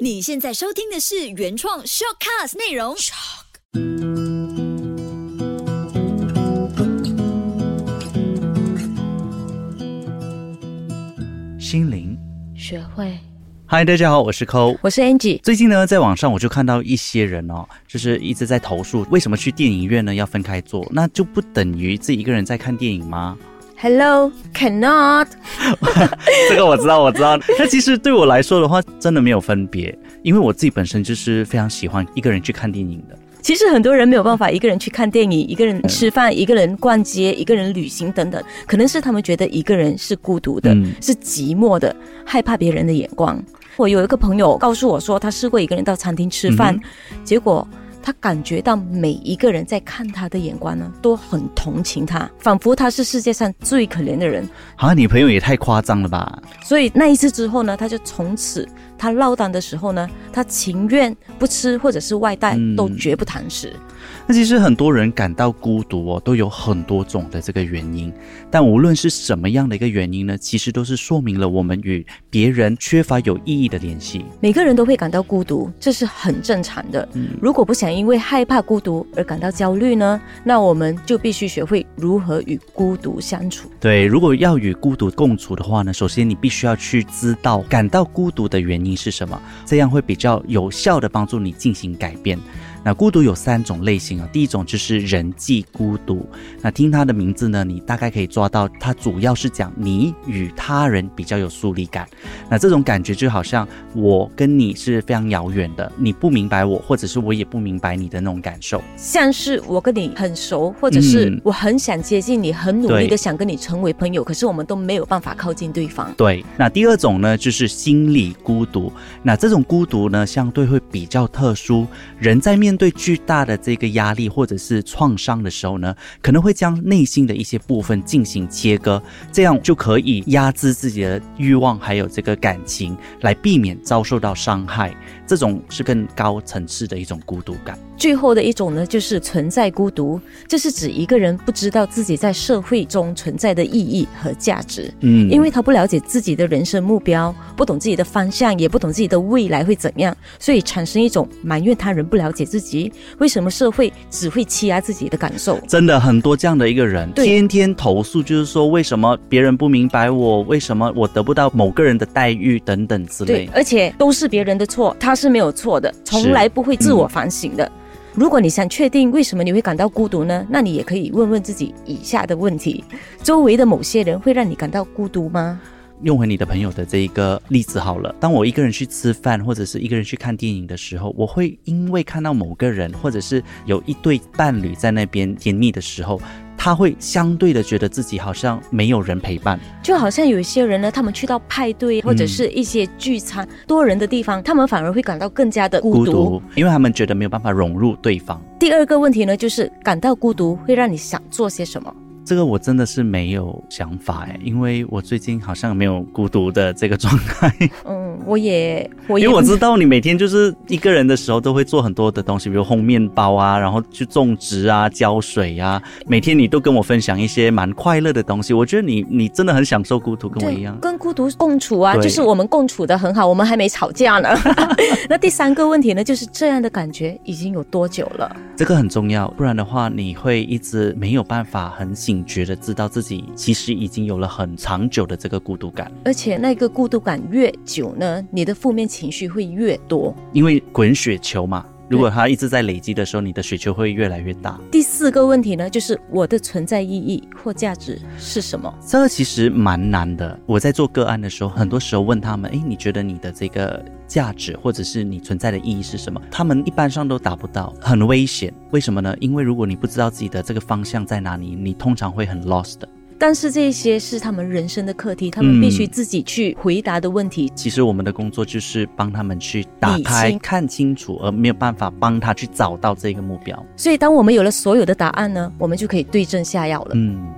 你现在收听的是原创 shortcast 内容。心灵，学会，嗨，大家好，我是抠。我是 Angie。最近呢，在网上我就看到一些人哦，就是一直在投诉，为什么去电影院呢要分开坐？那就不等于自己一个人在看电影吗？Hello, cannot。这个我知道，我知道。那其实对我来说的话，真的没有分别，因为我自己本身就是非常喜欢一个人去看电影的。其实很多人没有办法一个人去看电影，一个人吃饭，一个人逛街，一个人旅行等等，可能是他们觉得一个人是孤独的，嗯是寂寞的，害怕别人的眼光。我有一个朋友告诉我说，他试过一个人到餐厅吃饭，结果他感觉到每一个人在看他的眼光呢，都很同情他，仿佛他是世界上最可怜的人。啊，你朋友也太夸张了吧？所以那一次之后呢，他就从此他落单的时候呢，他情愿不吃或者是外带，嗯都绝不谈食。那其实很多人感到孤独哦，都有很多种的这个原因。但无论是什么样的一个原因呢，其实都是说明了我们与别人缺乏有意义的联系。每个人都会感到孤独，这是很正常的。如果不想因为害怕孤独而感到焦虑呢，那我们就必须学会如何与孤独相处。对，如果要与孤独共处的话呢，首先你必须要去知道感到孤独的原因是什么，这样会比较有效的帮助你进行改变。那孤独有三种类型啊，第一种就是人际孤独。那听它的名字呢，你大概可以抓到，它主要是讲你与他人比较有疏离感。那这种感觉就好像我跟你是非常遥远的，你不明白我，或者是我也不明白你的那种感受。像是我跟你很熟，或者是嗯我很想接近你，很努力的想跟你成为朋友，可是我们都没有办法靠近对方。对，那第二种呢，就是心理孤独。那这种孤独呢，相对会比较特殊。人在面对巨大的这个压力或者是创伤的时候呢，可能会将内心的一些部分进行切割，这样就可以压制自己的欲望还有这个感情，来避免遭受到伤害。这种是更高层次的一种孤独感。最后的一种呢，就是存在孤独，这是指一个人不知道自己在社会中存在的意义和价值。嗯因为他不了解自己的人生目标，不懂自己的方向，也不懂自己的未来会怎样，所以产生一种埋怨他人不了解自己，为什么社会只会欺压自己的感受。真的很多这样的一个人，天天投诉，就是说为什么别人不明白我，为什么我得不到某个人的待遇等等之类，。对而且都是别人的错，他是没有错的，从来不会自我反省的。如果你想确定为什么你会感到孤独呢？那你也可以问问自己以下的问题：周围的某些人会让你感到孤独吗？用回你的朋友的这一个例子好了。当我一个人去吃饭，或者是一个人去看电影的时候，我会因为看到某个人，或者是有一对伴侣在那边甜蜜的时候，他会相对的觉得自己好像没有人陪伴。就好像有一些人呢，他们去到派对或者是一些聚餐、多人的地方，他们反而会感到更加的孤独。孤独，因为他们觉得没有办法融入对方。第二个问题呢，就是感到孤独会让你想做些什么？这个我真的是没有想法哎，因为我最近好像没有孤独的这个状态。嗯，我也，我也因为我知道你每天就是一个人的时候，都会做很多的东西，比如烘面包啊，然后去种植啊、浇水啊。每天你都跟我分享一些蛮快乐的东西，我觉得你你真的很享受孤独，跟我一样。跟孤独共处啊，就是我们共处的很好，我们还没吵架呢。那第三个问题呢，就是这样的感觉已经有多久了？这个很重要，不然的话，你会一直没有办法很醒觉得知道自己其实已经有了很长久的这个孤独感，而且那个孤独感越久呢，你的负面情绪会越多。因为滚雪球嘛。如果它一直在累积的时候，你的雪球会越来越大。第四个问题呢，就是我的存在意义或价值是什么？这个其实蛮难的。我在做个案的时候，很多时候问他们：“哎，你觉得你的这个价值或者是你存在的意义是什么？”他们一般上都达不到，很危险。为什么呢？因为如果你不知道自己的这个方向在哪里，你通常会很 lost 的。但是这些是他们人生的课题，他们必须自己去回答的问题。其实我们的工作就是帮他们去打开、清看清楚，而没有办法帮他去找到这个目标。所以，当我们有了所有的答案呢，我们就可以对症下药了。嗯，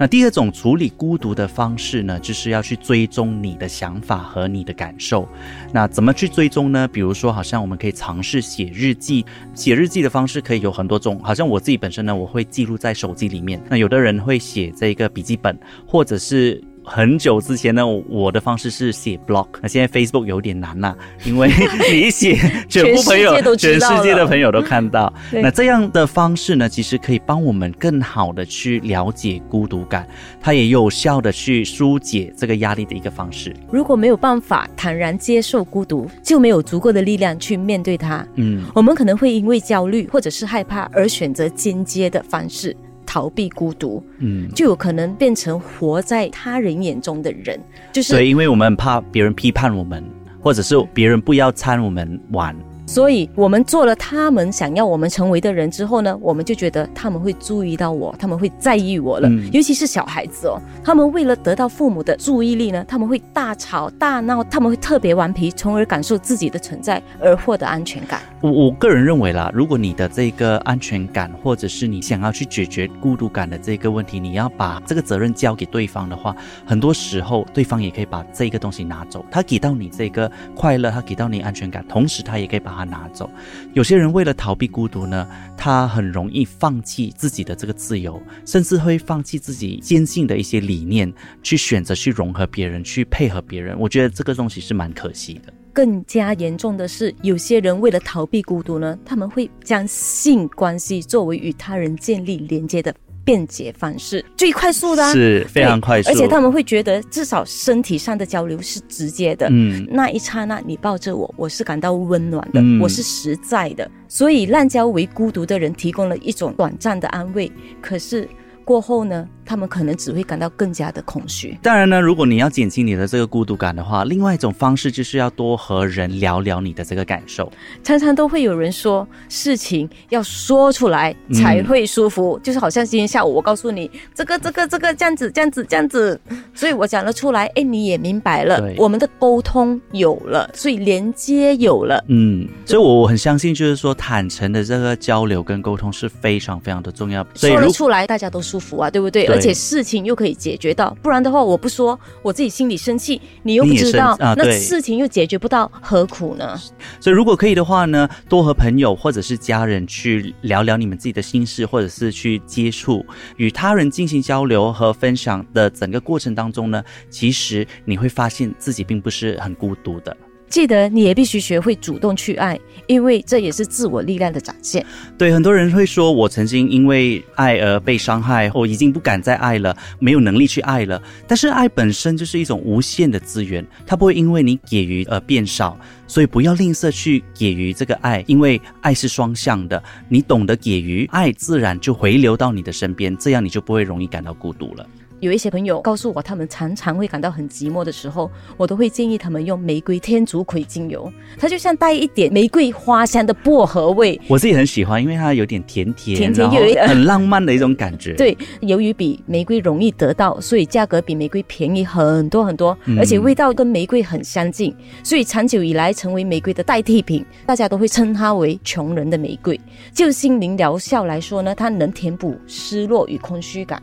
那第二种处理孤独的方式呢，就是要去追踪你的想法和你的感受。那怎么去追踪呢？比如说，好像我们可以尝试写日记。写日记的方式可以有很多种，好像我自己本身呢，我会记录在手机里面。那有的人会写这个笔记本，或者是很久之前呢，我的方式是写 blog，那现在 Facebook 有点难啦，因为 你一写，全部朋友、全世界的朋友都看到。那这样的方式呢，其实可以帮我们更好的去了解孤独感，它也有效的去疏解这个压力的一个方式。如果没有办法坦然接受孤独，就没有足够的力量去面对它。嗯，我们可能会因为焦虑或者是害怕而选择间接的方式。逃避孤独，嗯，就有可能变成活在他人眼中的人，就是对，因为我们怕别人批判我们，或者是别人不要参我们玩。所以，我们做了他们想要我们成为的人之后呢，我们就觉得他们会注意到我，他们会在意我了。尤其是小孩子哦，他们为了得到父母的注意力呢，他们会大吵大闹，他们会特别顽皮，从而感受自己的存在而获得安全感。我我个人认为啦，如果你的这个安全感，或者是你想要去解决孤独感的这个问题，你要把这个责任交给对方的话，很多时候对方也可以把这个东西拿走。他给到你这个快乐，他给到你安全感，同时他也可以把。他拿走。有些人为了逃避孤独呢，他很容易放弃自己的这个自由，甚至会放弃自己坚信的一些理念，去选择去融合别人，去配合别人。我觉得这个东西是蛮可惜的。更加严重的是，有些人为了逃避孤独呢，他们会将性关系作为与他人建立连接的。便捷方式最快速的，是非常快速，而且他们会觉得至少身体上的交流是直接的。嗯，那一刹那你抱着我，我是感到温暖的，我是实在的。所以滥交为孤独的人提供了一种短暂的安慰，可是。过后呢，他们可能只会感到更加的空虚。当然呢，如果你要减轻你的这个孤独感的话，另外一种方式就是要多和人聊聊你的这个感受。常常都会有人说，事情要说出来才会舒服，就是好像今天下午我告诉你这个这个这个这样子这样子这样子，所以我讲了出来，哎，你也明白了，我们的沟通有了，所以连接有了。嗯，所以我我很相信，就是说坦诚的这个交流跟沟通是非常非常的重要。所以说了出来，大家都舒。服啊，对不对？而且事情又可以解决到，不然的话，我不说，我自己心里生气，你又不知道，那事情又解决不到，何苦呢？所以，如果可以的话呢，多和朋友或者是家人去聊聊你们自己的心事，或者是去接触与他人进行交流和分享的整个过程当中呢，其实你会发现自己并不是很孤独的。记得你也必须学会主动去爱，因为这也是自我力量的展现。对很多人会说，我曾经因为爱而被伤害，我已经不敢再爱了，没有能力去爱了。但是爱本身就是一种无限的资源，它不会因为你给予而变少，所以不要吝啬去给予这个爱，因为爱是双向的。你懂得给予爱，自然就回流到你的身边，这样你就不会容易感到孤独了。有一些朋友告诉我，他们常常会感到很寂寞的时候，我都会建议他们用玫瑰天竺葵精油，它就像带一点玫瑰花香的薄荷味。我自己很喜欢，因为它有点甜甜，甜甜又很浪漫的一种感觉。对，由于比玫瑰容易得到，所以价格比玫瑰便宜很多很多，而且味道跟玫瑰很相近，所以长久以来成为玫瑰的代替品。大家都会称它为穷人的玫瑰。就心灵疗效来说呢，它能填补失落与空虚感。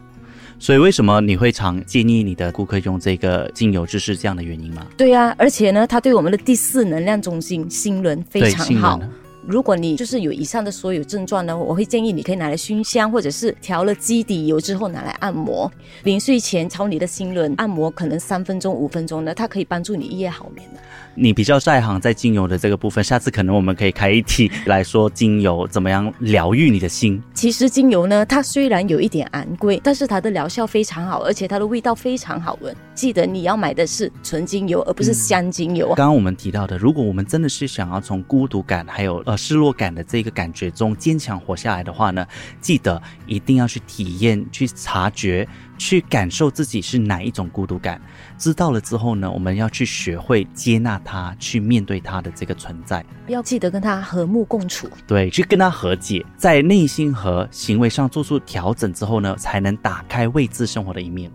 所以，为什么你会常建议你的顾客用这个精油，就是这样的原因吗？对呀，而且呢，它对我们的第四能量中心心轮非常好。如果你就是有以上的所有症状呢，我会建议你可以拿来熏香，或者是调了基底油之后拿来按摩。临睡前朝你的心轮按摩，可能三分钟、五分钟呢，它可以帮助你一夜好眠的。你比较在行在精油的这个部分，下次可能我们可以开一题来说精油怎么样疗愈你的心。其实精油呢，它虽然有一点昂贵，但是它的疗效非常好，而且它的味道非常好闻。记得你要买的是纯精油，而不是香精油。刚刚我们提到的，如果我们真的是想要从孤独感还有呃失落感的这个感觉中坚强活下来的话呢，记得一定要去体验、去察觉。去感受自己是哪一种孤独感，知道了之后呢，我们要去学会接纳它，去面对它的这个存在，要记得跟它和睦共处，对，去跟它和解，在内心和行为上做出调整之后呢，才能打开未知生活的一面。